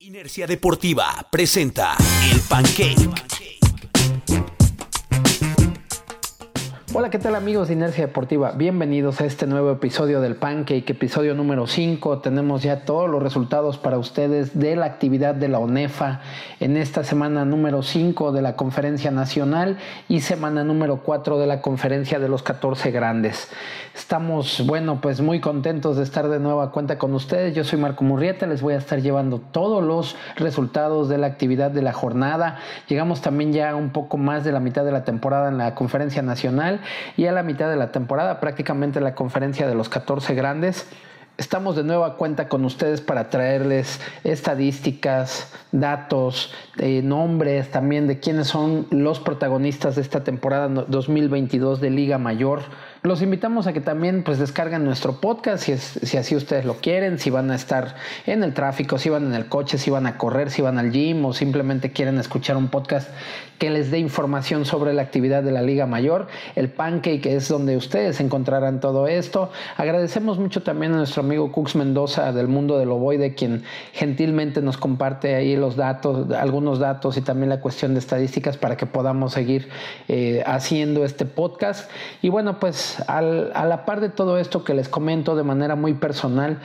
Inercia Deportiva presenta El Pancake. Hola, ¿qué tal amigos de Inercia Deportiva? Bienvenidos a este nuevo episodio del Pancake, episodio número 5. Tenemos ya todos los resultados para ustedes de la actividad de la ONEFA en esta semana número 5 de la Conferencia Nacional y semana número 4 de la Conferencia de los 14 Grandes. Estamos, bueno, pues muy contentos de estar de nueva cuenta con ustedes. Yo soy Marco Murrieta, les voy a estar llevando todos los resultados de la actividad de la jornada. Llegamos también ya un poco más de la mitad de la temporada en la Conferencia Nacional y a la mitad de la temporada, prácticamente la conferencia de los 14 grandes. Estamos de nueva cuenta con ustedes para traerles estadísticas, datos, eh, nombres también de quiénes son los protagonistas de esta temporada 2022 de Liga Mayor los invitamos a que también pues descarguen nuestro podcast si, así ustedes lo quieren, si van a estar en el tráfico, si van en el coche, si van a correr, si van al gym o simplemente quieren escuchar un podcast que les dé información sobre la actividad de la Liga Mayor. El Pancake es donde ustedes encontrarán todo esto. Agradecemos mucho también a nuestro amigo Cux Mendoza del mundo del ovoide, quien gentilmente nos comparte ahí los datos, algunos datos y también la cuestión de estadísticas para que podamos seguir eh, haciendo este podcast. Y bueno, pues a la par de todo esto que les comento de manera muy personal,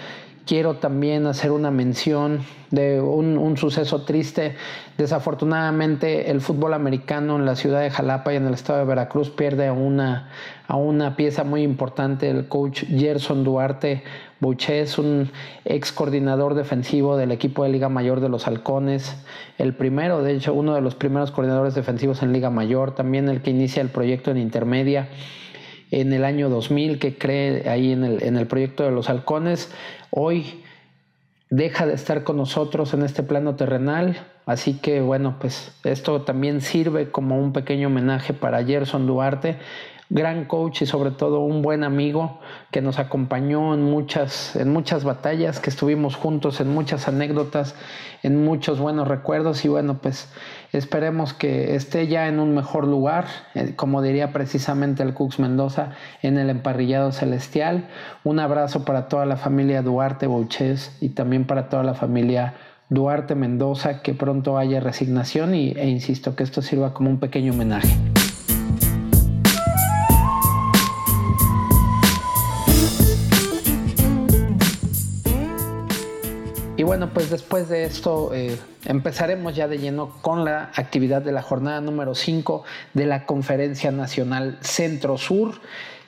quiero también hacer una mención de un, suceso triste. Desafortunadamente, el fútbol americano en la ciudad de Jalapa y en el estado de Veracruz pierde a una, a una pieza muy importante, el coach Gerson Duarte Boucher, un ex coordinador defensivo del equipo de Liga Mayor de los Halcones, el primero, de hecho, uno de los primeros coordinadores defensivos en Liga Mayor, también el que inicia el proyecto en Intermedia en el año 2000 que cree ahí en el, en el proyecto de los halcones, hoy deja de estar con nosotros en este plano terrenal. Así que bueno, pues esto también sirve como un pequeño homenaje para Gerson Duarte, gran coach y sobre todo un buen amigo que nos acompañó en muchas, en muchas batallas, que estuvimos juntos en muchas anécdotas, en muchos buenos recuerdos y bueno, pues esperemos que esté ya en un mejor lugar, eh, como diría precisamente el Cux Mendoza, en el emparrillado celestial. Un abrazo para toda la familia Duarte Bouches y también para toda la familia Duarte Mendoza, que pronto haya resignación y, e insisto que esto sirva como un pequeño homenaje. Bueno, pues después de esto eh, empezaremos ya de lleno con la actividad de la jornada número 5 de la Conferencia Nacional Centro Sur,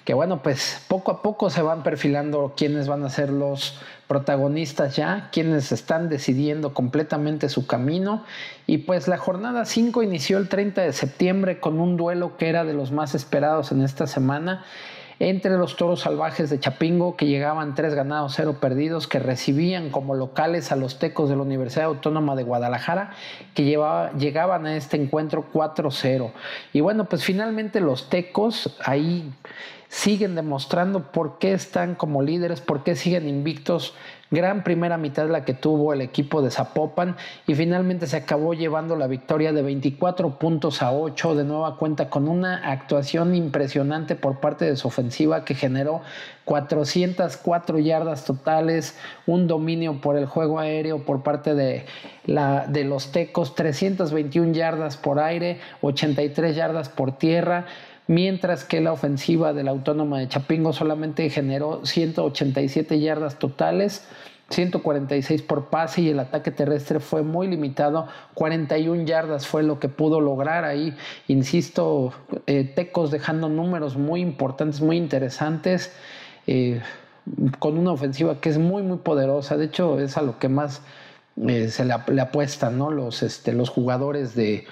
que bueno, pues poco a poco se van perfilando quiénes van a ser los protagonistas ya, quienes están decidiendo completamente su camino. Y pues la jornada 5 inició el 30 de septiembre con un duelo que era de los más esperados en esta semana entre los toros salvajes de Chapingo, que llegaban tres ganados, cero perdidos, que recibían como locales a los tecos de la Universidad Autónoma de Guadalajara, que llegaban a este encuentro 4-0. Y bueno, pues finalmente los tecos ahí siguen demostrando por qué están como líderes, por qué siguen invictos Gran primera mitad la que tuvo el equipo de Zapopan y finalmente se acabó llevando la victoria de 24 puntos a 8 de nueva cuenta con una actuación impresionante por parte de su ofensiva que generó 404 yardas totales, un dominio por el juego aéreo por parte de, la, de los Tecos, 321 yardas por aire, 83 yardas por tierra mientras que la ofensiva de la Autónoma de Chapingo solamente generó 187 yardas totales. 146 por pase y el ataque terrestre fue muy limitado, 41 yardas fue lo que pudo lograr ahí, insisto, eh, Tecos dejando números muy importantes, muy interesantes, eh, con una ofensiva que es muy, muy poderosa, de hecho es a lo que más eh, se le, le, apuestan, ¿no? Los, este, los jugadores de,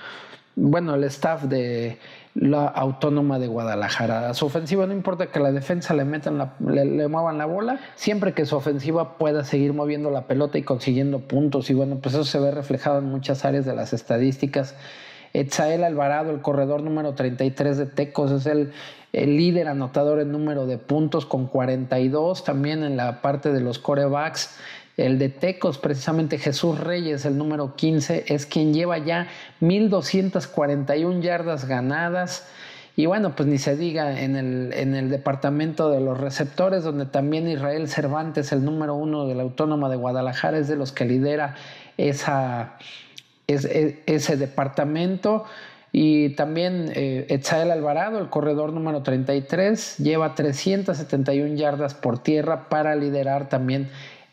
bueno, el staff de la Autónoma de Guadalajara. A su ofensiva no importa que la defensa le metan le, muevan la bola, siempre que su ofensiva pueda seguir moviendo la pelota y consiguiendo puntos. Y bueno, pues eso se ve reflejado en muchas áreas de las estadísticas. Etzael Alvarado, el corredor número 33 de Tecos, es el, el líder anotador en número de puntos con 42. También en la parte de los corebacks el de Tecos, precisamente Jesús Reyes, el número 15, es quien lleva ya 1.241 yardas ganadas. Y bueno, pues ni se diga en el, en el departamento de los receptores, donde también Israel Cervantes, el número uno de la Autónoma de Guadalajara, es de los que lidera esa, ese departamento. Y también eh, Alvarado, el corredor número 33, lleva 371 yardas por tierra para liderar también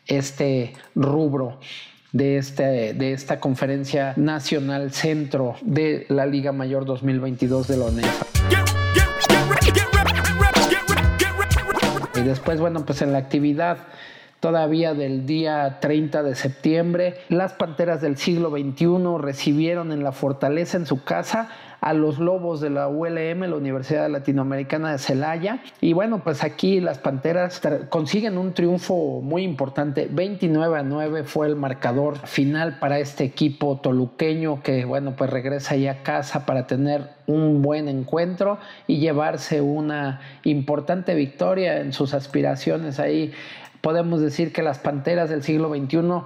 este rubro de, este, de esta conferencia nacional centro de la Liga Mayor 2022 de la ONEFA. Y después, bueno, pues en la actividad todavía del día 30 de septiembre, las Panteras del siglo XXI recibieron en la fortaleza en su casa a los Lobos de la ULM, la Universidad Latinoamericana de Celaya. Y bueno, pues aquí las Panteras consiguen un triunfo muy importante. 29 a 9 fue el marcador final para este equipo toluqueño que bueno, pues regresa ya a casa para tener un buen encuentro y llevarse una importante victoria en sus aspiraciones ahí. Podemos decir que las Panteras del siglo XXI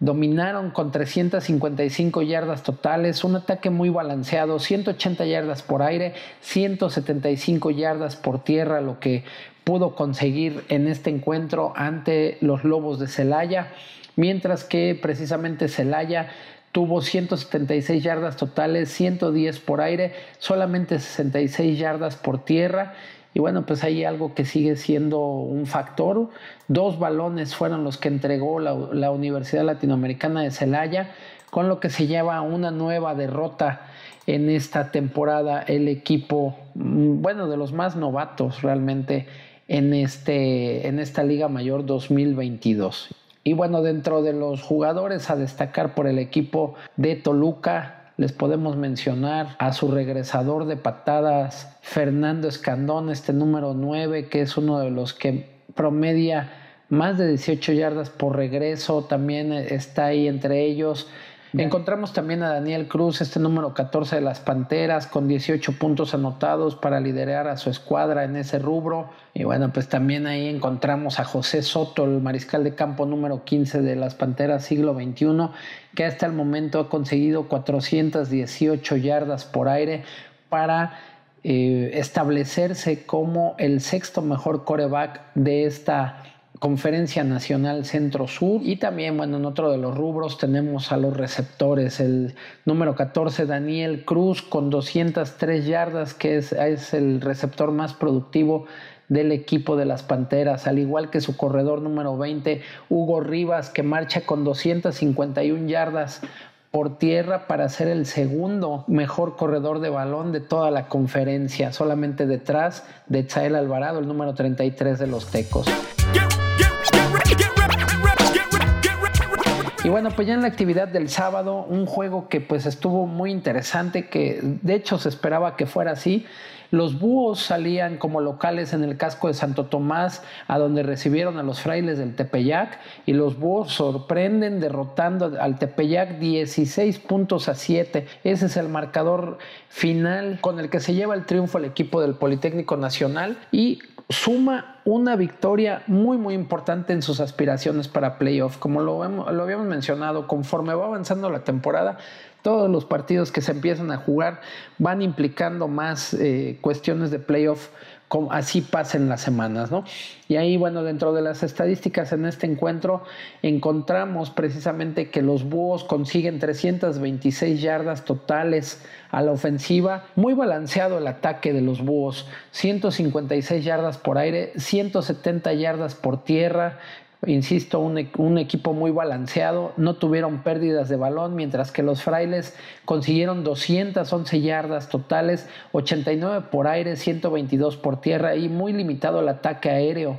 dominaron con 355 yardas totales, un ataque muy balanceado, 180 yardas por aire, 175 yardas por tierra, lo que pudo conseguir en este encuentro ante los Lobos de Celaya, mientras que precisamente Celaya tuvo 176 yardas totales, 110 por aire, solamente 66 yardas por tierra y bueno, pues hay algo que sigue siendo un factor. Dos balones fueron los que entregó la, Universidad Latinoamericana de Celaya, con lo que se lleva una nueva derrota en esta temporada el equipo, mm, bueno, de los más novatos realmente en, este, en esta Liga Mayor 2022. Y bueno, dentro de los jugadores a destacar por el equipo de Toluca, les podemos mencionar a su regresador de patadas, Fernando Escandón, este número 9, que es uno de los que promedia más de 18 yardas por regreso, también está ahí entre ellos. Encontramos también a Daniel Cruz, este número 14 de las Panteras, con 18 puntos anotados para liderar a su escuadra en ese rubro. Y bueno, pues también ahí encontramos a José Soto, el mariscal de campo número 15 de las Panteras siglo XXI, que hasta el momento ha conseguido 418 yardas por aire para eh, establecerse como el sexto mejor coreback de esta Conferencia Nacional Centro Sur y también, bueno, en otro de los rubros tenemos a los receptores, el número 14 Daniel Cruz con 203 yardas, que es, es el receptor más productivo del equipo de las Panteras, al igual que su corredor número 20, Hugo Rivas, que marcha con 251 yardas por tierra para ser el segundo mejor corredor de balón de toda la conferencia, solamente detrás de Chael Alvarado, el número 33 de los Tecos. Y bueno, pues ya en la actividad del sábado, un juego que pues estuvo muy interesante, que de hecho se esperaba que fuera así. Los búhos salían como locales en el casco de Santo Tomás, a donde recibieron a los frailes del Tepeyac, y los búhos sorprenden derrotando al Tepeyac 16 puntos a 7. Ese es el marcador final con el que se lleva el triunfo el equipo del Politécnico Nacional y suma una victoria muy muy importante en sus aspiraciones para playoff. Como lo, lo, habíamos mencionado, conforme va avanzando la temporada, todos los partidos que se empiezan a jugar van implicando más eh, cuestiones de playoff así pasen las semanas, ¿no? Y ahí, bueno, dentro de las estadísticas en este encuentro encontramos precisamente que los Búhos consiguen 326 yardas totales a la ofensiva, muy balanceado el ataque de los Búhos, 156 yardas por aire, 170 yardas por tierra, insisto, un, un, equipo muy balanceado, no tuvieron pérdidas de balón, mientras que los frailes consiguieron 211 yardas totales, 89 por aire, 122 por tierra y muy limitado el ataque aéreo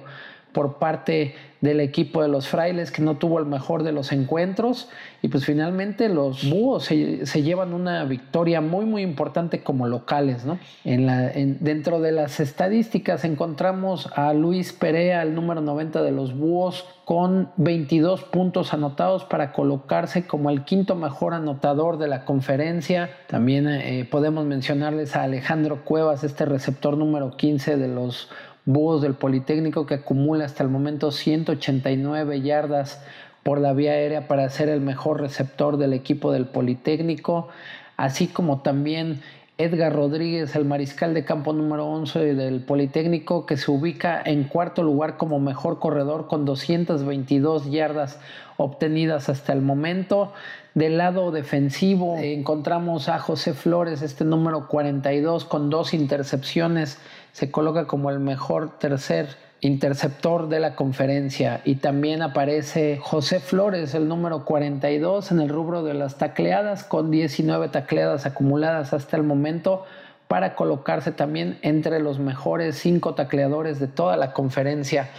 por parte del equipo de los frailes que no tuvo el mejor de los encuentros y pues finalmente los búhos se, llevan una victoria muy muy importante como locales ¿no? en la, dentro de las estadísticas encontramos a Luis Perea el número 90 de los búhos con 22 puntos anotados para colocarse como el quinto mejor anotador de la conferencia también eh, podemos mencionarles a Alejandro Cuevas este receptor número 15 de los Búhos del Politécnico que acumula hasta el momento 189 yardas por la vía aérea para ser el mejor receptor del equipo del Politécnico, así como también Edgar Rodríguez, el mariscal de campo número 11 del Politécnico, que se ubica en cuarto lugar como mejor corredor con 222 yardas obtenidas hasta el momento. Del lado defensivo encontramos a José Flores, este número 42 con dos intercepciones, se coloca como el mejor tercer interceptor de la conferencia y también aparece José Flores, el número 42 en el rubro de las tacleadas con 19 tacleadas acumuladas hasta el momento para colocarse también entre los mejores cinco tacleadores de toda la conferencia.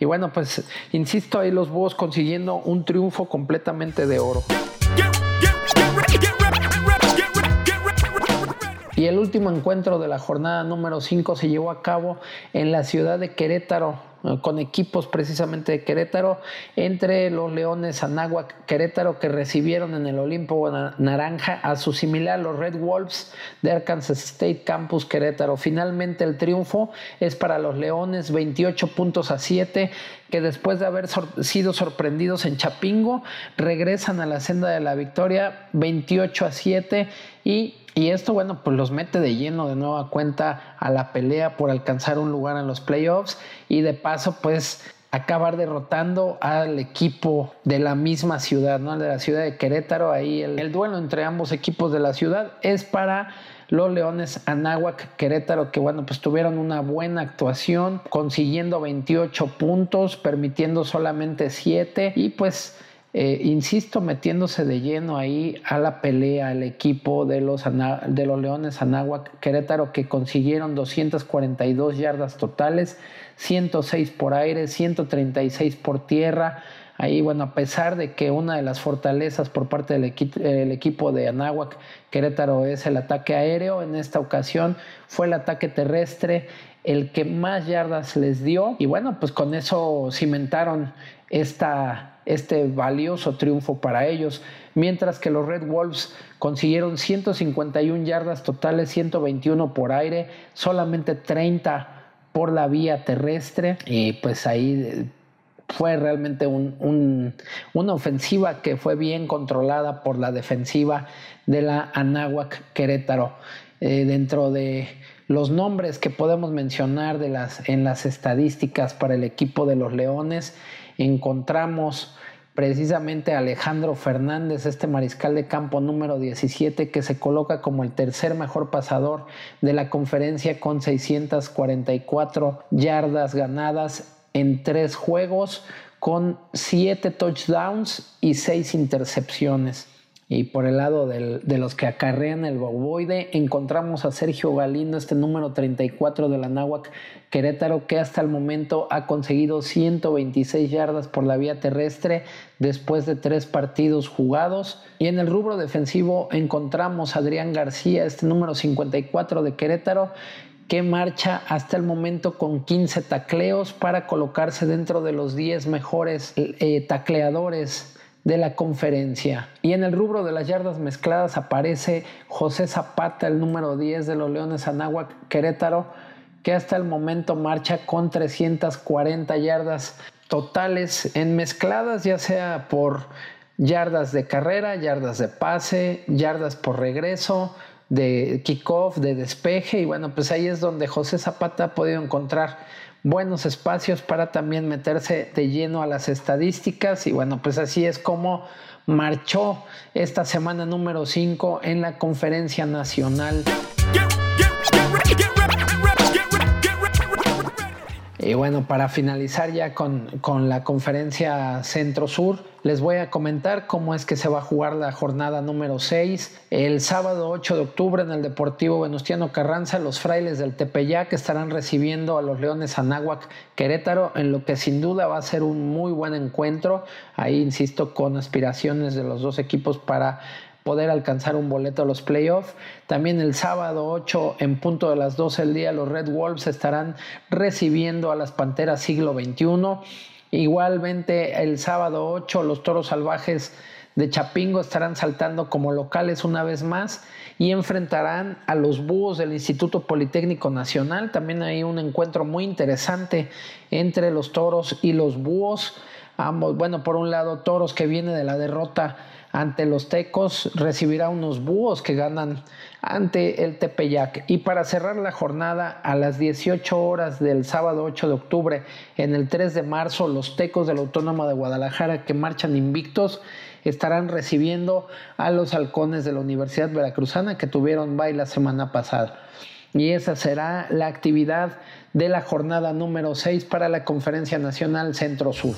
Y bueno, pues insisto ahí los Búhos consiguiendo un triunfo completamente de oro. Y el último encuentro de la jornada número 5 se llevó a cabo en la ciudad de Querétaro, eh, con equipos precisamente de Querétaro, entre los Leones Anáhuac Querétaro que recibieron en el Olimpo Naranja a su similar los Red Wolves de Arkansas State Campus Querétaro. Finalmente el triunfo es para los Leones 28 puntos a 7 que después de haber sido sorprendidos en Chapingo regresan a la senda de la victoria 28 a 7 y y esto, bueno, pues los mete de lleno de nueva cuenta a la pelea por alcanzar un lugar en los playoffs y de paso, pues acabar derrotando al equipo de la misma ciudad, ¿no? De la ciudad de Querétaro. Ahí el, duelo entre ambos equipos de la ciudad es para los Leones Anáhuac Querétaro, que bueno, pues tuvieron una buena actuación, consiguiendo 28 puntos, permitiendo solamente 7 y pues eh, insisto, metiéndose de lleno ahí a la pelea el equipo de los, de los Leones Anáhuac Querétaro que consiguieron 242 yardas totales, 106 por aire, 136 por tierra. Ahí, bueno, a pesar de que una de las fortalezas por parte del equipo de Anáhuac Querétaro es el ataque aéreo, en esta ocasión fue el ataque terrestre el que más yardas les dio y bueno, pues con eso cimentaron esta este valioso triunfo para ellos, mientras que los Red Wolves consiguieron 151 yardas totales, 121 por aire, solamente 30 por la vía terrestre, y pues ahí eh, fue realmente una ofensiva que fue bien controlada por la defensiva de la Anáhuac Querétaro. Eh, dentro de los nombres que podemos mencionar de las, en las estadísticas para el equipo de los Leones, encontramos precisamente Alejandro Fernández, este mariscal de campo número 17, que se coloca como el tercer mejor pasador de la conferencia con 644 yardas ganadas en tres juegos, con siete touchdowns y seis intercepciones. Y por el lado de los que acarrean el boboide, encontramos a Sergio Galindo, este número 34 de la Náhuac Querétaro, que hasta el momento ha conseguido 126 yardas por la vía terrestre después de tres partidos jugados. Y en el rubro defensivo encontramos a Adrián García, este número 54 de Querétaro, que marcha hasta el momento con 15 tacleos para colocarse dentro de los 10 mejores eh, tacleadores de la conferencia. Y en el rubro de las yardas mezcladas aparece José Zapata, el número 10 de los Leones Anáhuac Querétaro, que hasta el momento marcha con 340 yardas totales en mezcladas, ya sea por yardas de carrera, yardas de pase, yardas por regreso, de kickoff, de despeje. Y bueno, pues ahí es donde José Zapata ha podido encontrar buenos espacios para también meterse de lleno a las estadísticas y bueno, pues así es como marchó esta semana número 5 en la conferencia nacional. Y bueno, para finalizar ya con, con la conferencia Centro-Sur, les voy a comentar cómo es que se va a jugar la jornada número 6. El sábado 8 de octubre en el Deportivo Venustiano Carranza, los frailes del Tepeyac estarán recibiendo a los Leones Anáhuac Querétaro, en lo que sin duda va a ser un muy buen encuentro. Ahí, insisto, con aspiraciones de los dos equipos para poder alcanzar un boleto a los playoffs. También el sábado 8 en punto de las 12 del día los Red Wolves estarán recibiendo a las Panteras siglo XXI. Igualmente el sábado 8 los Toros Salvajes de Chapingo estarán saltando como locales una vez más y enfrentarán a los Búhos del Instituto Politécnico Nacional. También hay un encuentro muy interesante entre los Toros y los Búhos. Ambos, bueno, por un lado Toros que viene de la derrota ante los Tecos recibirá unos búhos que ganan ante el Tepeyac. Y para cerrar la jornada a las 18 horas del sábado 8 de octubre, en el 3 de marzo, los Tecos de la Autónoma de Guadalajara que marchan invictos estarán recibiendo a los halcones de la Universidad Veracruzana que tuvieron baile la semana pasada. Y esa será la actividad de la jornada número 6 para la Conferencia Nacional Centro Sur.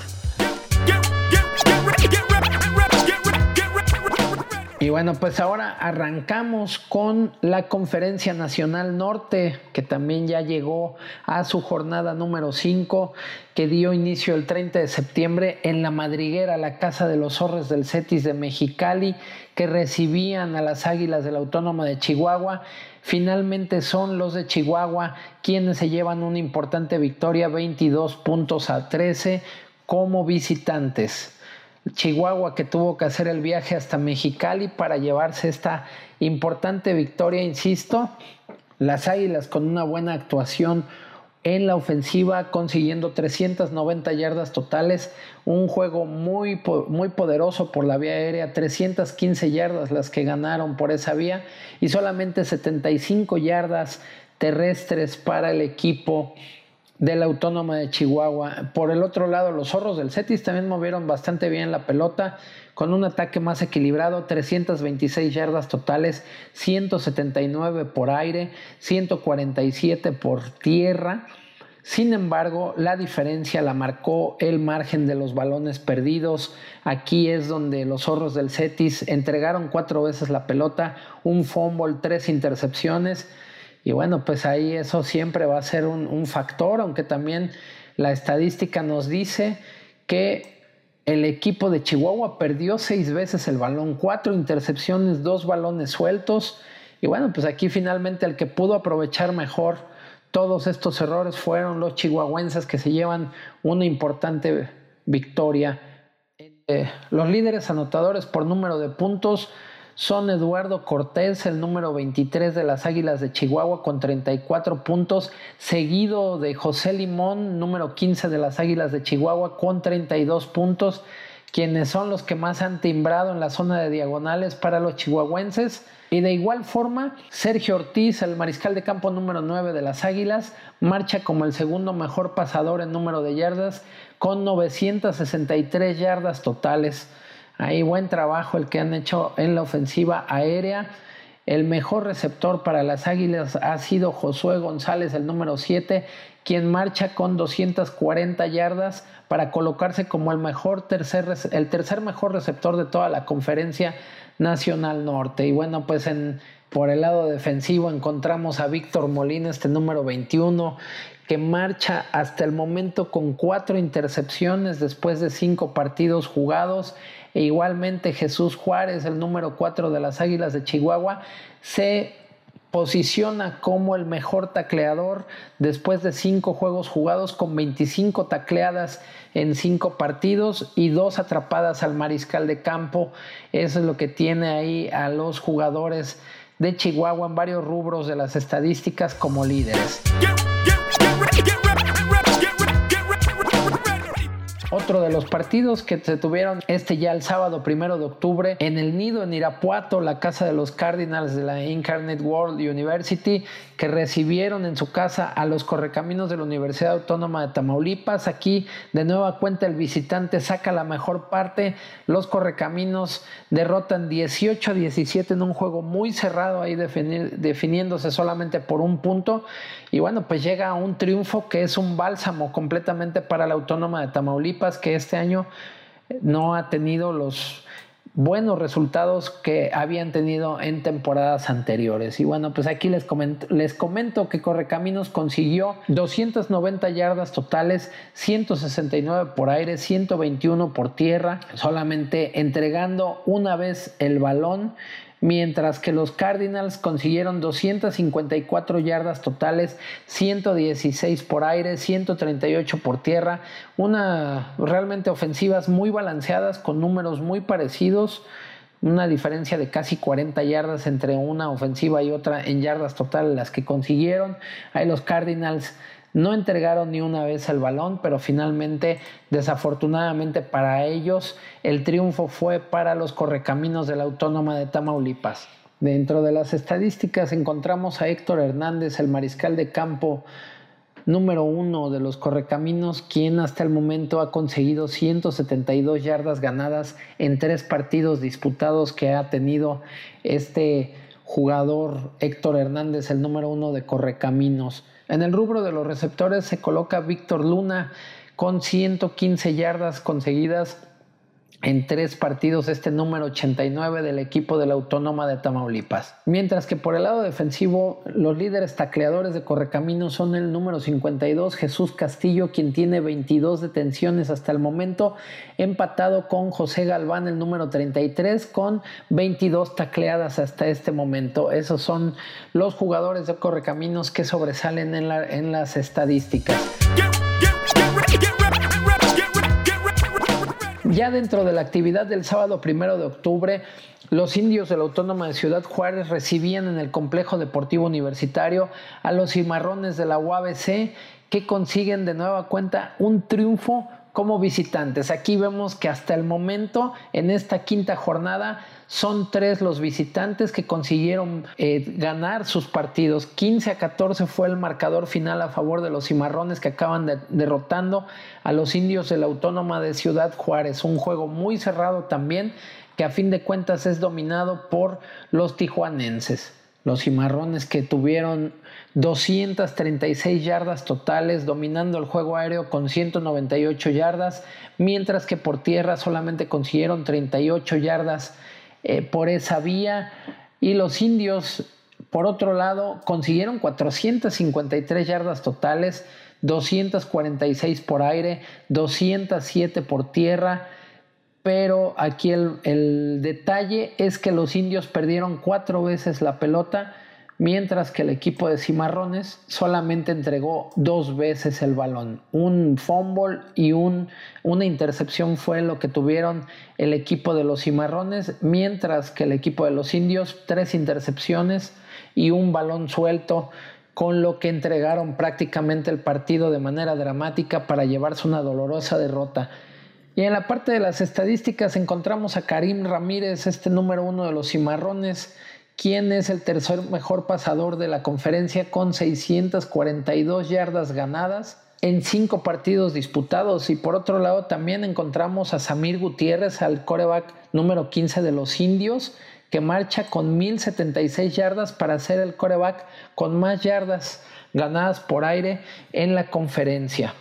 Y bueno, pues ahora arrancamos con la Conferencia Nacional Norte, que también ya llegó a su jornada número 5, que dio inicio el 30 de septiembre en La Madriguera, la Casa de los Zorres del Cetis de Mexicali, que recibían a las Águilas de la Autónoma de Chihuahua. Finalmente son los de Chihuahua quienes se llevan una importante victoria, 22 puntos a 13 como visitantes. Chihuahua que tuvo que hacer el viaje hasta Mexicali para llevarse esta importante victoria, insisto, las Águilas con una buena actuación en la ofensiva, consiguiendo 390 yardas totales, un juego muy, muy poderoso por la vía aérea, 315 yardas las que ganaron por esa vía y solamente 75 yardas terrestres para el equipo de la Autónoma de Chihuahua. Por el otro lado, los zorros del Cetis también movieron bastante bien la pelota con un ataque más equilibrado, 326 yardas totales, 179 por aire, 147 por tierra. Sin embargo, la diferencia la marcó el margen de los balones perdidos. Aquí es donde los zorros del Cetis entregaron cuatro veces la pelota, un fumble, tres intercepciones y bueno, pues ahí eso siempre va a ser un, factor, aunque también la estadística nos dice que el equipo de Chihuahua perdió seis veces el balón, cuatro intercepciones, dos balones sueltos. Y bueno, pues aquí finalmente el que pudo aprovechar mejor todos estos errores fueron los chihuahuenses que se llevan una importante victoria. Eh, los líderes anotadores por número de puntos son Eduardo Cortés, el número 23 de las Águilas de Chihuahua, con 34 puntos, seguido de José Limón, número 15 de las Águilas de Chihuahua, con 32 puntos, quienes son los que más han timbrado en la zona de diagonales para los chihuahuenses. Y de igual forma, Sergio Ortiz, el mariscal de campo número 9 de las Águilas, marcha como el segundo mejor pasador en número de yardas, con 963 yardas totales. Ahí buen trabajo el que han hecho en la ofensiva aérea. El mejor receptor para las Águilas ha sido Josué González, el número 7, quien marcha con 240 yardas para colocarse como el, mejor tercer, el tercer mejor receptor de toda la conferencia nacional norte. Y bueno, pues en, por el lado defensivo encontramos a Víctor Molina, este número 21, que marcha hasta el momento con cuatro intercepciones después de cinco partidos jugados e igualmente Jesús Juárez, el número 4 de las Águilas de Chihuahua, se posiciona como el mejor tacleador después de cinco juegos jugados con 25 tacleadas en cinco partidos y dos atrapadas al mariscal de campo. Eso es lo que tiene ahí a los jugadores de Chihuahua en varios rubros de las estadísticas como líderes. Otro de los partidos que se tuvieron este ya el sábado primero de octubre en el nido en Irapuato, la casa de los Cardinals de la Incarnate World University, que recibieron en su casa a los correcaminos de la Universidad Autónoma de Tamaulipas. Aquí de nueva cuenta el visitante saca la mejor parte. Los correcaminos derrotan 18 a 17 en un juego muy cerrado ahí definiéndose solamente por un punto. Y bueno, pues llega a un triunfo que es un bálsamo completamente para la Autónoma de Que este año no ha tenido los buenos resultados que habían tenido en temporadas anteriores. Y bueno, pues aquí les comento, les comento que Correcaminos consiguió 290 yardas totales, 169 por aire, 121 por tierra, solamente entregando una vez el balón mientras que los Cardinals consiguieron 254 yardas totales, 116 por aire, 138 por tierra, una realmente ofensivas muy balanceadas con números muy parecidos, una diferencia de casi 40 yardas entre una ofensiva y otra en yardas totales las que consiguieron. Ahí los Cardinals no entregaron ni una vez el balón, pero finalmente, desafortunadamente para ellos, el triunfo fue para los correcaminos de la Autónoma de Tamaulipas. Dentro de las estadísticas encontramos a Héctor Hernández, el mariscal de campo número uno de los correcaminos, quien hasta el momento ha conseguido 172 yardas ganadas en tres partidos disputados que ha tenido este jugador Héctor Hernández, el número uno de Correcaminos. En el rubro de los receptores se coloca Víctor Luna con 115 yardas conseguidas en tres partidos este número 89 del equipo de la Autónoma de Tamaulipas. Mientras que por el lado defensivo, los líderes tacleadores de Correcaminos son el número 52, Jesús Castillo, quien tiene 22 detenciones hasta el momento, empatado con José Galván, el número 33, con 22 tacleadas hasta este momento. Esos son los jugadores de Correcaminos que sobresalen en, en las estadísticas. Ya dentro de la actividad del sábado primero de octubre, los indios de la Autónoma de Ciudad Juárez recibían en el complejo deportivo universitario a los cimarrones de la UABC que consiguen de nueva cuenta un triunfo como visitantes. Aquí vemos que hasta el momento, en esta quinta jornada, son tres los visitantes que consiguieron eh, ganar sus partidos. 15 a 14 fue el marcador final a favor de los cimarrones que acaban derrotando a los indios de la Autónoma de Ciudad Juárez. Un juego muy cerrado también que a fin de cuentas es dominado por los tijuanenses. Los cimarrones que tuvieron 236 yardas totales, dominando el juego aéreo con 198 yardas, mientras que por tierra solamente consiguieron 38 yardas eh, por esa vía. Y los indios, por otro lado, consiguieron 453 yardas totales, 246 por aire, 207 por tierra. Pero aquí el, el detalle es que los indios perdieron cuatro veces la pelota mientras que el equipo de Cimarrones solamente entregó dos veces el balón. Un fumble y un, una intercepción fue lo que tuvieron el equipo de los Cimarrones, mientras que el equipo de los Indios tres intercepciones y un balón suelto con lo que entregaron prácticamente el partido de manera dramática para llevarse una dolorosa derrota. Y en la parte de las estadísticas encontramos a Karim Ramírez, este número uno de los Cimarrones, ¿Quién es el tercer mejor pasador de la conferencia con 642 yardas ganadas en cinco partidos disputados. Y por otro lado también encontramos a Samir Gutiérrez, al coreback número 15 de los indios, que marcha con 1076 yardas para ser el coreback con más yardas ganadas por aire en la conferencia.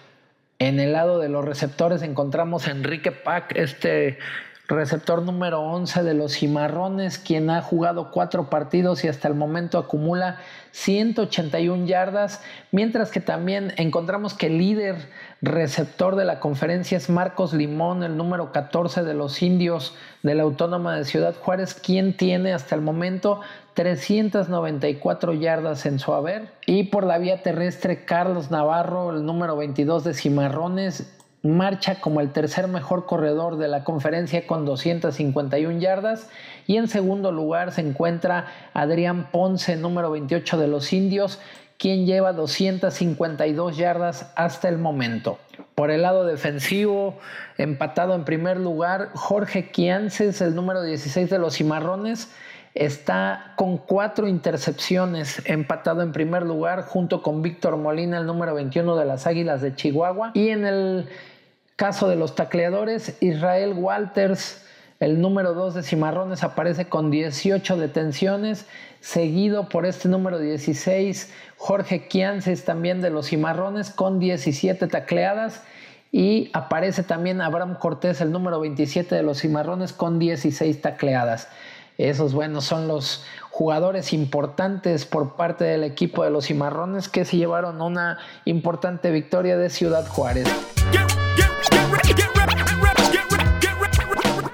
En el lado de los receptores encontramos a Enrique Pack, este receptor número 11 de los Cimarrones, quien ha jugado cuatro partidos y hasta el momento acumula 181 yardas, mientras que también encontramos que el líder receptor de la conferencia es Marcos Limón, el número 14 de los indios de la Autónoma de Ciudad Juárez, quien tiene hasta el momento 394 yardas en su haber. Y por la vía terrestre, Carlos Navarro, el número 22 de Cimarrones, marcha como el tercer mejor corredor de la conferencia con 251 yardas y en segundo lugar se encuentra Adrián Ponce, número 28 de los indios, quien lleva 252 yardas hasta el momento. Por el lado defensivo, empatado en primer lugar, Jorge Quiances, el número 16 de los cimarrones, está con cuatro intercepciones, empatado en primer lugar junto con Víctor Molina, el número 21 de las Águilas de Chihuahua. Y en el caso de los tacleadores, Israel Walters, el número 2 de Cimarrones, aparece con 18 detenciones, seguido por este número 16, Jorge Quiances, también de los Cimarrones, con 17 tacleadas. Y aparece también Abraham Cortés, el número 27 de los Cimarrones, con 16 tacleadas. Esos, buenos son los jugadores importantes por parte del equipo de los Cimarrones que se llevaron una importante victoria de Ciudad Juárez.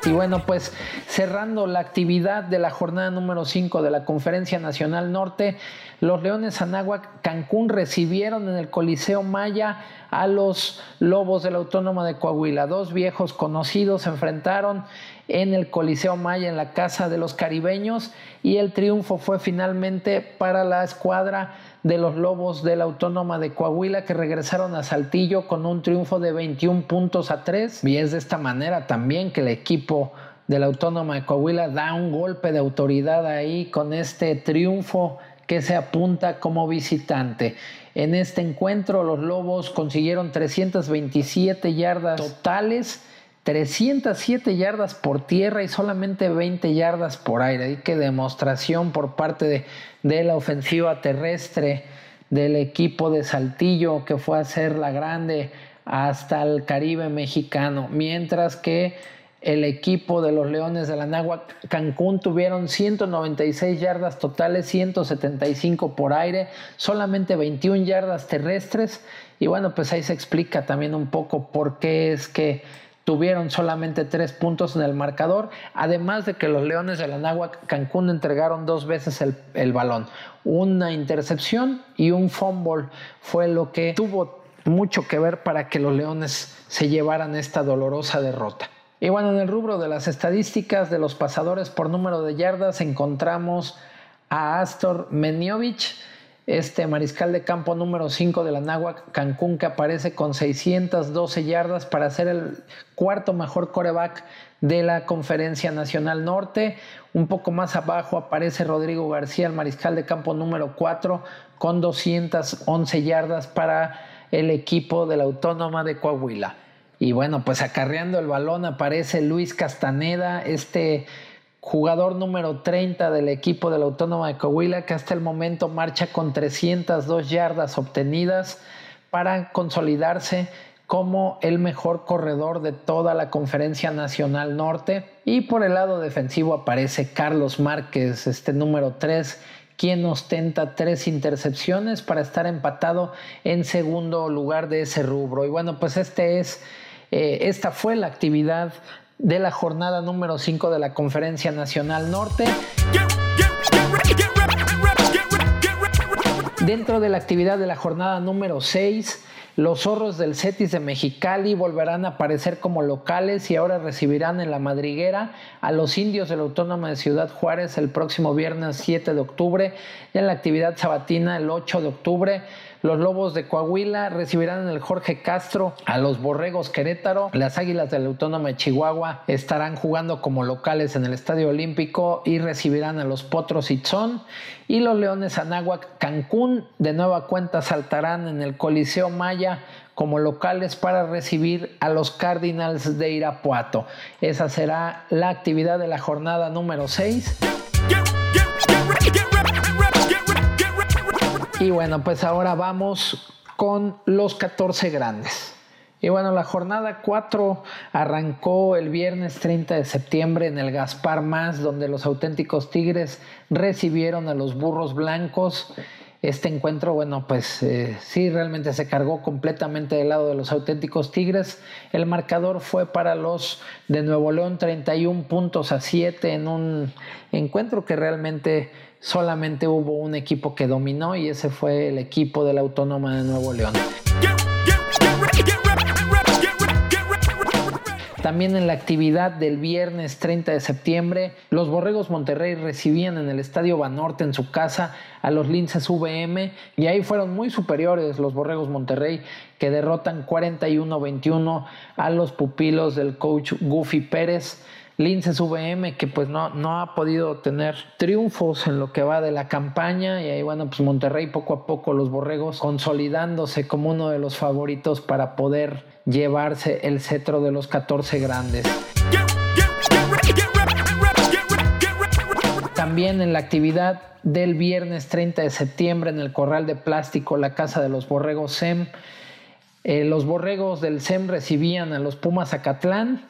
Y bueno, pues cerrando la actividad de la jornada número 5 de la Conferencia Nacional Norte, los Leones Anáhuac Cancún recibieron en el Coliseo Maya a los Lobos de la Autónoma de Coahuila. Dos viejos conocidos se enfrentaron en el Coliseo Maya en la Casa de los Caribeños y el triunfo fue finalmente para la escuadra de los Lobos de la Autónoma de Coahuila que regresaron a Saltillo con un triunfo de 21 puntos a 3 y es de esta manera también que el equipo de la Autónoma de Coahuila da un golpe de autoridad ahí con este triunfo que se apunta como visitante. En este encuentro los Lobos consiguieron 327 yardas totales, 307 yardas por tierra y solamente 20 yardas por aire. Y qué demostración por parte de, de la ofensiva terrestre del equipo de Saltillo que fue a hacer la grande hasta el Caribe mexicano. Mientras que el equipo de los Leones de la Nagua Cancún tuvieron 196 yardas totales, 175 por aire, solamente 21 yardas terrestres. Y bueno, pues ahí se explica también un poco por qué es que tuvieron solamente tres puntos en el marcador, además de que los Leones de la Nagua Cancún entregaron dos veces el, el balón. Una intercepción y un fumble fue lo que tuvo mucho que ver para que los Leones se llevaran esta dolorosa derrota. Y bueno, en el rubro de las estadísticas de los pasadores por número de yardas encontramos a Astor Meniovic, este mariscal de campo número 5 de la Náhuac Cancún que aparece con 612 yardas para ser el cuarto mejor coreback de la Conferencia Nacional Norte. Un poco más abajo aparece Rodrigo García, el mariscal de campo número 4 con 211 yardas para el equipo de la Autónoma de Coahuila. Y bueno, pues acarreando el balón aparece Luis Castaneda, este jugador número 30 del equipo de la Autónoma de Coahuila, que hasta el momento marcha con 302 yardas obtenidas para consolidarse como el mejor corredor de toda la Conferencia Nacional Norte. Y por el lado defensivo aparece Carlos Márquez, este número 3, quien ostenta tres intercepciones para estar empatado en segundo lugar de ese rubro. Y bueno, pues este es eh, esta fue la actividad de la jornada número 5 de la Conferencia Nacional Norte. Dentro de la actividad de la jornada número 6, los zorros del Cetis de Mexicali volverán a aparecer como locales y ahora recibirán en la madriguera a los indios de la Autónoma de Ciudad Juárez el próximo viernes 7 de octubre y en la actividad sabatina el 8 de octubre. Los Lobos de Coahuila recibirán en el Jorge Castro a los Borregos Querétaro. Las Águilas del Autónoma de Chihuahua estarán jugando como locales en el Estadio Olímpico y recibirán a los Potros Itzón. Y los Leones Anáhuac Cancún de nueva cuenta saltarán en el Coliseo Maya como locales para recibir a los Cardinals de Irapuato. Esa será la actividad de la jornada número 6. Y bueno, pues ahora vamos con los 14 grandes. Y bueno, la jornada 4 arrancó el viernes 30 de septiembre en el Gaspar Más, donde los auténticos Tigres recibieron a los burros blancos. Este encuentro, bueno, pues eh, sí, realmente se cargó completamente del lado de los auténticos Tigres. El marcador fue para los de Nuevo León 31 puntos a 7 en un encuentro que realmente solamente hubo un equipo que dominó y ese fue el equipo de la Autónoma de Nuevo León. También en la actividad del viernes 30 de septiembre, los Borregos Monterrey recibían en el Estadio Banorte en su casa a los Linces VM y ahí fueron muy superiores los Borregos Monterrey que derrotan 41-21 a los pupilos del coach Goofy Pérez. Linces VM que pues no, no ha podido tener triunfos en lo que va de la campaña y ahí bueno pues Monterrey poco a poco los borregos consolidándose como uno de los favoritos para poder llevarse el cetro de los 14 grandes. También en la actividad del viernes 30 de septiembre en el Corral de Plástico, la Casa de los Borregos SEM, eh, los Borregos del SEM recibían a los Pumas Acatlán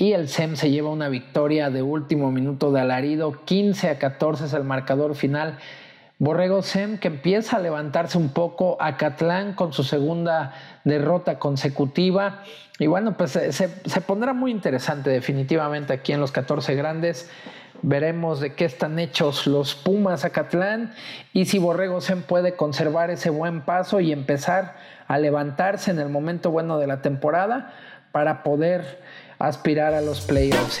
y el SEM se lleva una victoria de último minuto de alarido, 15 a 14 es el marcador final. Borrego SEM que empieza a levantarse un poco, a Catlán con su segunda derrota consecutiva. Y bueno, pues se, se, pondrá muy interesante definitivamente aquí en los 14 grandes. Veremos de qué están hechos los Pumas Acatlán y si Borrego Sem puede conservar ese buen paso y empezar a levantarse en el momento bueno de la temporada para poder aspirar a los playoffs.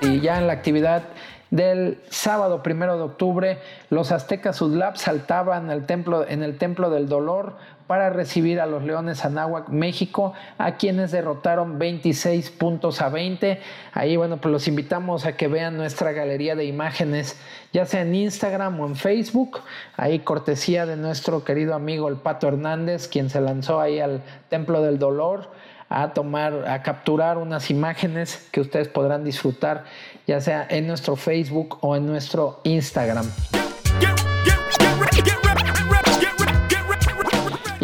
Y ya en la actividad del sábado primero de octubre, los aztecas Udlap saltaban el templo, en el Templo del Dolor para recibir a los Leones Anáhuac México, a quienes derrotaron 26 puntos a 20. Ahí, bueno, pues los invitamos a que vean nuestra galería de imágenes, ya sea en Instagram o en Facebook. Ahí, cortesía de nuestro querido amigo el Pato Hernández, quien se lanzó ahí al Templo del Dolor a tomar, a capturar unas imágenes que ustedes podrán disfrutar, ya sea en nuestro Facebook o en nuestro Instagram.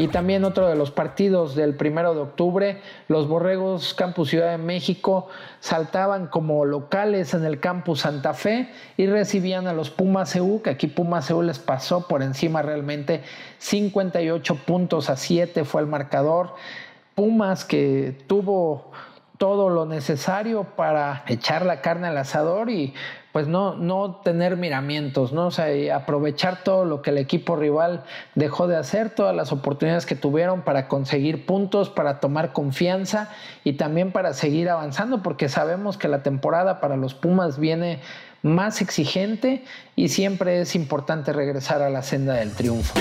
Y también otro de los partidos del primero de octubre, los Borregos Campus Ciudad de México saltaban como locales en el Campus Santa Fe y recibían a los Pumas EU, que aquí Pumas EU les pasó por encima realmente 58 puntos a 7 fue el marcador. Pumas que tuvo todo lo necesario para echar la carne al asador y pues no, no tener miramientos, ¿no? O sea, aprovechar todo lo que el equipo rival dejó de hacer, todas las oportunidades que tuvieron para conseguir puntos, para tomar confianza y también para seguir avanzando, porque sabemos que la temporada para los Pumas viene más exigente y siempre es importante regresar a la senda del triunfo.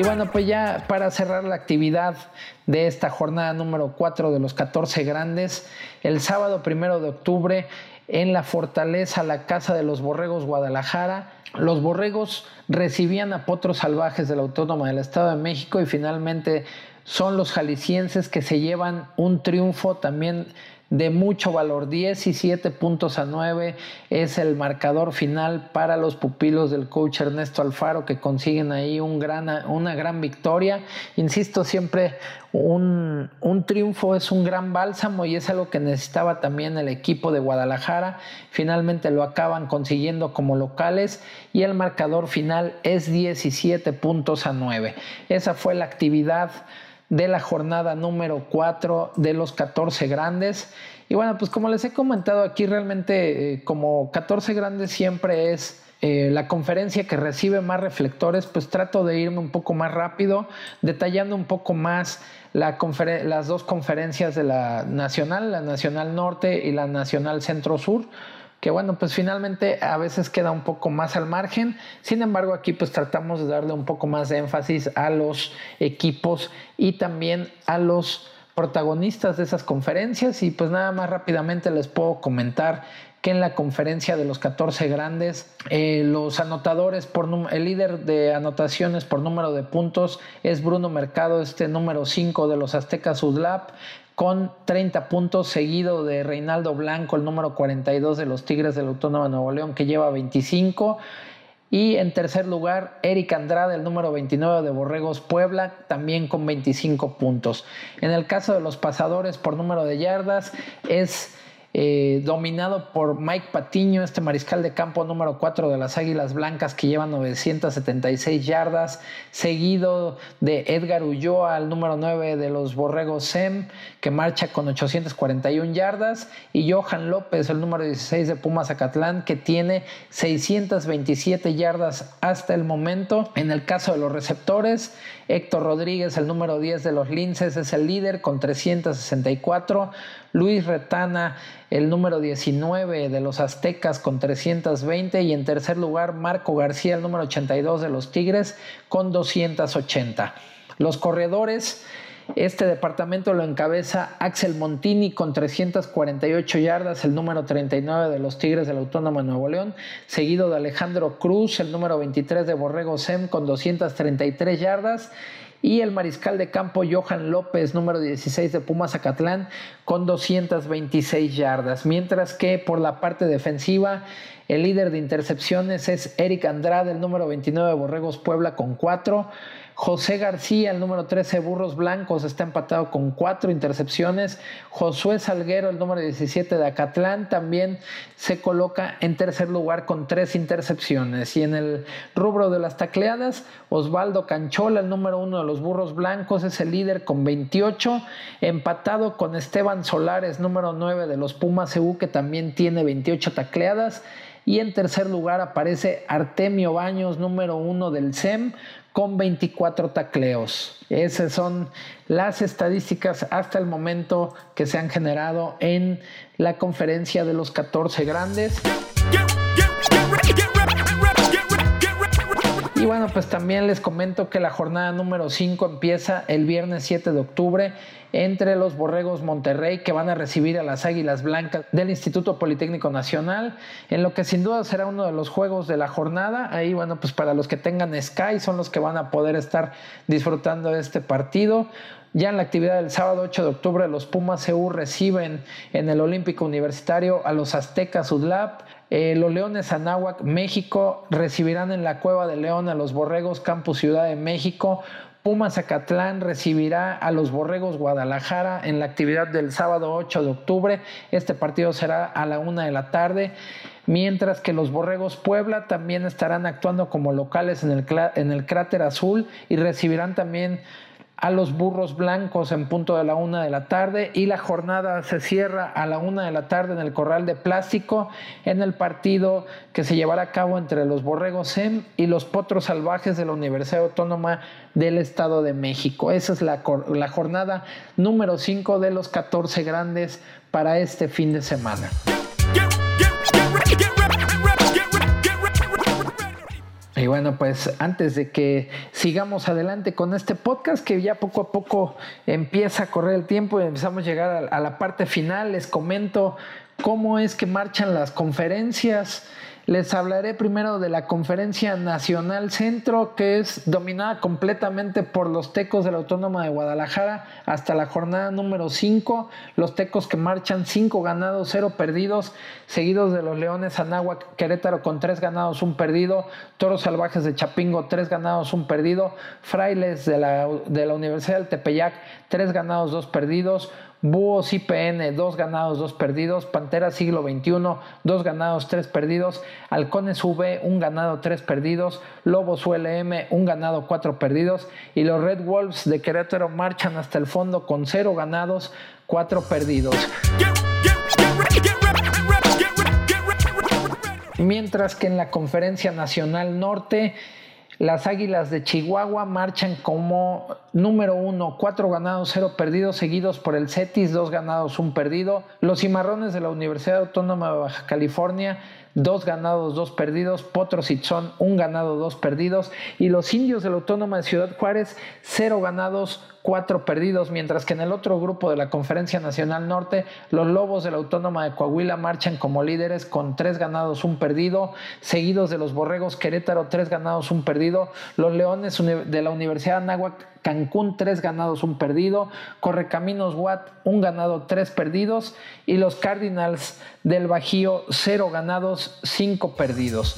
Y bueno, pues ya para cerrar la actividad de esta jornada número 4 de los 14 grandes, el sábado primero de octubre en la fortaleza, la Casa de los Borregos Guadalajara, los Borregos recibían a potros salvajes de la Autónoma del Estado de México y finalmente son los jaliscienses que se llevan un triunfo también de mucho valor. 17 puntos a 9 es el marcador final para los pupilos del coach Ernesto Alfaro que consiguen ahí un gran, una gran victoria. Insisto, siempre un, un, triunfo es un gran bálsamo y es algo que necesitaba también el equipo de Guadalajara. Finalmente lo acaban consiguiendo como locales y el marcador final es 17 puntos a 9. Esa fue la actividad de la jornada número 4 de los 14 grandes. Y bueno, pues como les he comentado aquí, realmente eh, como 14 grandes siempre es eh, la conferencia que recibe más reflectores, pues trato de irme un poco más rápido, detallando un poco más la las dos conferencias de la Nacional, la Nacional Norte y la Nacional Centro Sur que bueno, pues finalmente a veces queda un poco más al margen. Sin embargo, aquí pues tratamos de darle un poco más de énfasis a los equipos y también a los protagonistas de esas conferencias y pues nada más rápidamente les puedo comentar que en la conferencia de los 14 grandes, eh, los anotadores, por el líder de anotaciones por número de puntos es Bruno Mercado, este número 5 de los Aztecas Udlap, con 30 puntos, seguido de Reinaldo Blanco, el número 42 de los Tigres del Autónoma de Nuevo León, que lleva 25. Y en tercer lugar, Eric Andrade, el número 29 de Borregos Puebla, también con 25 puntos. En el caso de los pasadores por número de yardas, es eh, dominado por Mike Patiño, este mariscal de campo número 4 de las Águilas Blancas que lleva 976 yardas, seguido de Edgar Ulloa, el número 9 de los Borregos SEM, que marcha con 841 yardas, y Johan López, el número 16 de Pumas Acatlán, que tiene 627 yardas hasta el momento. En el caso de los receptores, Héctor Rodríguez, el número 10 de los Linces, es el líder con 364. Luis Retana, el número 19 de los Aztecas con 320 y en tercer lugar Marco García, el número 82 de los Tigres con 280. Los corredores, este departamento lo encabeza Axel Montini con 348 yardas, el número 39 de los Tigres del Autónomo de Nuevo León, seguido de Alejandro Cruz, el número 23 de Borrego Sem con 233 yardas y el mariscal de campo Johan López, número 16 de Pumas Acatlán, con 226 yardas. Mientras que por la parte defensiva, el líder de intercepciones es Eric Andrade, el número 29 de Borregos Puebla, con 4. José García, el número 13 Burros Blancos, está empatado con cuatro intercepciones. Josué Salguero, el número 17 de Acatlán, también se coloca en tercer lugar con tres intercepciones. Y en el rubro de las tacleadas, Osvaldo Canchola, el número uno de los Burros Blancos, es el líder con 28, empatado con Esteban Solares, número 9 de los Pumas EU, que también tiene 28 tacleadas. Y en tercer lugar aparece Artemio Baños, número uno del SEM, con 24 tacleos. Esas son las estadísticas hasta el momento que se han generado en la conferencia de los 14 grandes. Y bueno, pues también les comento que la jornada número 5 empieza el viernes 7 de octubre entre los Borregos Monterrey que van a recibir a las Águilas Blancas del Instituto Politécnico Nacional, en lo que sin duda será uno de los juegos de la jornada. Ahí, bueno, pues para los que tengan Sky son los que van a poder estar disfrutando de este partido. Ya en la actividad del sábado 8 de octubre, los Pumas EU reciben en el Olímpico Universitario a los Aztecas UDLAP. Eh, los Leones Anáhuac, México, recibirán en la Cueva de León a los Borregos Campus Ciudad de México. Pumas Zacatlán recibirá a los Borregos Guadalajara en la actividad del sábado 8 de octubre. Este partido será a la una de la tarde. Mientras que los Borregos Puebla también estarán actuando como locales en el, en el cráter azul y recibirán también a los burros blancos en punto de la una de la tarde y la jornada se cierra a la una de la tarde en el corral de plástico en el partido que se llevará a cabo entre los borregos SEM y los potros salvajes de la Universidad Autónoma del Estado de México. Esa es la, la jornada número 5 de los 14 grandes para este fin de semana. Y bueno, pues antes de que sigamos adelante con este podcast, que ya poco a poco empieza a correr el tiempo y empezamos a llegar a, la parte final, les comento cómo es que marchan las conferencias les hablaré primero de la Conferencia Nacional Centro, que es dominada completamente por los tecos de la Autónoma de Guadalajara hasta la jornada número 5. Los tecos que marchan 5 ganados, 0 perdidos, seguidos de los Leones Anáhuac Querétaro con 3 ganados, 1 perdido, Toros Salvajes de Chapingo, 3 ganados, 1 perdido, Frailes de la, de la Universidad del Tepeyac, 3 ganados, 2 perdidos, Búhos IPN, dos ganados, dos perdidos. Pantera Siglo XXI, dos ganados, tres perdidos. Halcones V, un ganado, tres perdidos. Lobos ULM, un ganado, cuatro perdidos. Y los Red Wolves de Querétaro marchan hasta el fondo con cero ganados, cuatro perdidos. Mientras que en la Conferencia Nacional Norte las Águilas de Chihuahua marchan como número uno, cuatro ganados, cero perdidos, seguidos por el Cetis, dos ganados, un perdido. Los Cimarrones de la Universidad Autónoma de Baja California dos ganados, dos perdidos, Potros y un ganado, dos perdidos, y los indios de la Autónoma de Ciudad Juárez, cero ganados, cuatro perdidos, mientras que en el otro grupo de la Conferencia Nacional Norte, los Lobos de la Autónoma de Coahuila marchan como líderes con tres ganados, un perdido, seguidos de los Borregos Querétaro, tres ganados, un perdido, los Leones de la Universidad de Anáhuac Cancún, tres ganados, un perdido, Correcaminos Watt, un ganado, tres perdidos, y los Cardinals del Bajío, cero ganados, cinco perdidos.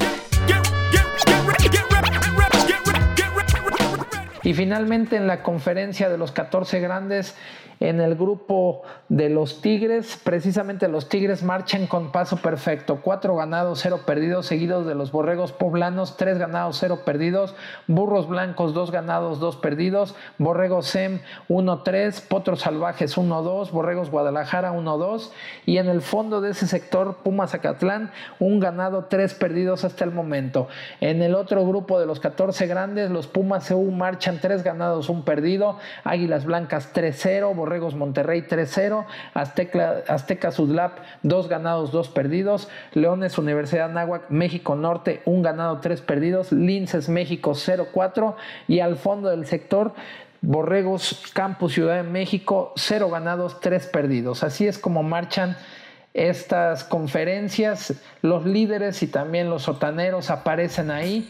Y finalmente en la conferencia de los 14 grandes, en el grupo de los Tigres, precisamente los Tigres marchan con paso perfecto, cuatro ganados, cero perdidos, seguidos de los Borregos Poblanos, tres ganados, cero perdidos, Burros Blancos, dos ganados, dos perdidos, Borregos Sem, 1-3, Potros Salvajes, 1-2, Borregos Guadalajara, 1-2, y en el fondo de ese sector, Pumas Acatlán, un ganado, tres perdidos hasta el momento. En el otro grupo de los 14 grandes, los Pumas EU marchan tres ganados, un perdido, Águilas Blancas 3-0, Borregos Monterrey 3-0, Azteca, Azteca Sudlap 2 ganados, 2 perdidos, Leones Universidad Náhuac México Norte 1 ganado, 3 perdidos, Linces México 0-4 y al fondo del sector Borregos Campus Ciudad de México 0 ganados, 3 perdidos. Así es como marchan estas conferencias, los líderes y también los sotaneros aparecen ahí.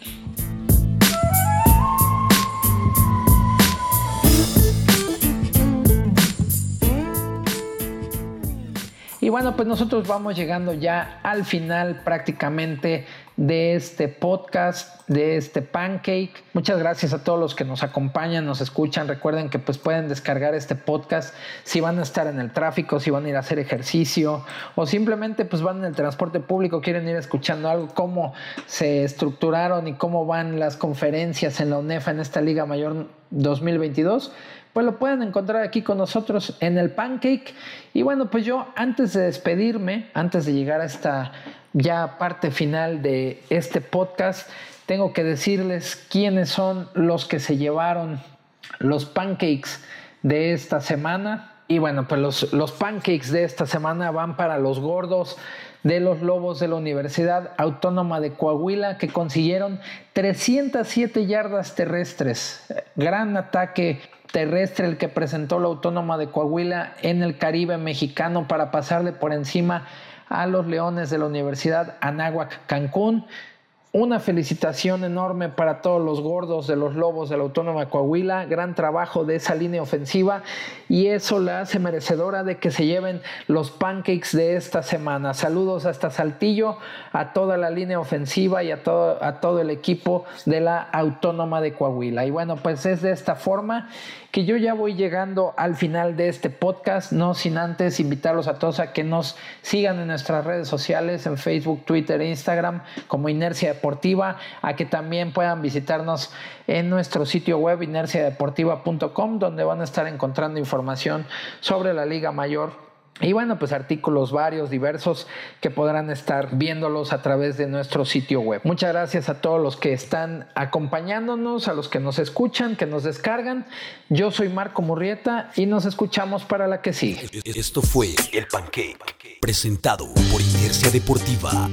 Y bueno, pues nosotros vamos llegando ya al final prácticamente de este podcast, de este pancake. Muchas gracias a todos los que nos acompañan, nos escuchan. Recuerden que pues pueden descargar este podcast si van a estar en el tráfico, si van a ir a hacer ejercicio o simplemente pues van en el transporte público, quieren ir escuchando algo, cómo se estructuraron y cómo van las conferencias en la UNEFA en esta Liga Mayor 2022 pues lo pueden encontrar aquí con nosotros en el Pancake. Y bueno, pues yo antes de despedirme, antes de llegar a esta ya parte final de este podcast, tengo que decirles quiénes son los que se llevaron los pancakes de esta semana. Y bueno, pues los, los pancakes de esta semana van para los gordos de los Lobos de la Universidad Autónoma de Coahuila que consiguieron 307 yardas terrestres. Gran ataque terrestre el que presentó la Autónoma de Coahuila en el Caribe mexicano para pasarle por encima a los Leones de la Universidad Anáhuac Cancún. Una felicitación enorme para todos los gordos de los Lobos de la Autónoma Coahuila, gran trabajo de esa línea ofensiva y eso la hace merecedora de que se lleven los pancakes de esta semana. Saludos hasta Saltillo, a toda la línea ofensiva y a todo, a todo el equipo de la Autónoma de Coahuila. Y bueno, pues es de esta forma que yo ya voy llegando al final de este podcast, no sin antes invitarlos a todos a que nos sigan en nuestras redes sociales, en Facebook, Twitter e Instagram como Inercia Deportiva, a que también puedan visitarnos en nuestro sitio web inerciadeportiva.com, donde van a estar encontrando información sobre la Liga Mayor y bueno, pues artículos varios, diversos, que podrán estar viéndolos a través de nuestro sitio web. Muchas gracias a todos los que están acompañándonos, a los que nos escuchan, que nos descargan. Yo soy Marco Murrieta y nos escuchamos para la que sigue. Esto fue El Pancake, presentado por Inercia Deportiva.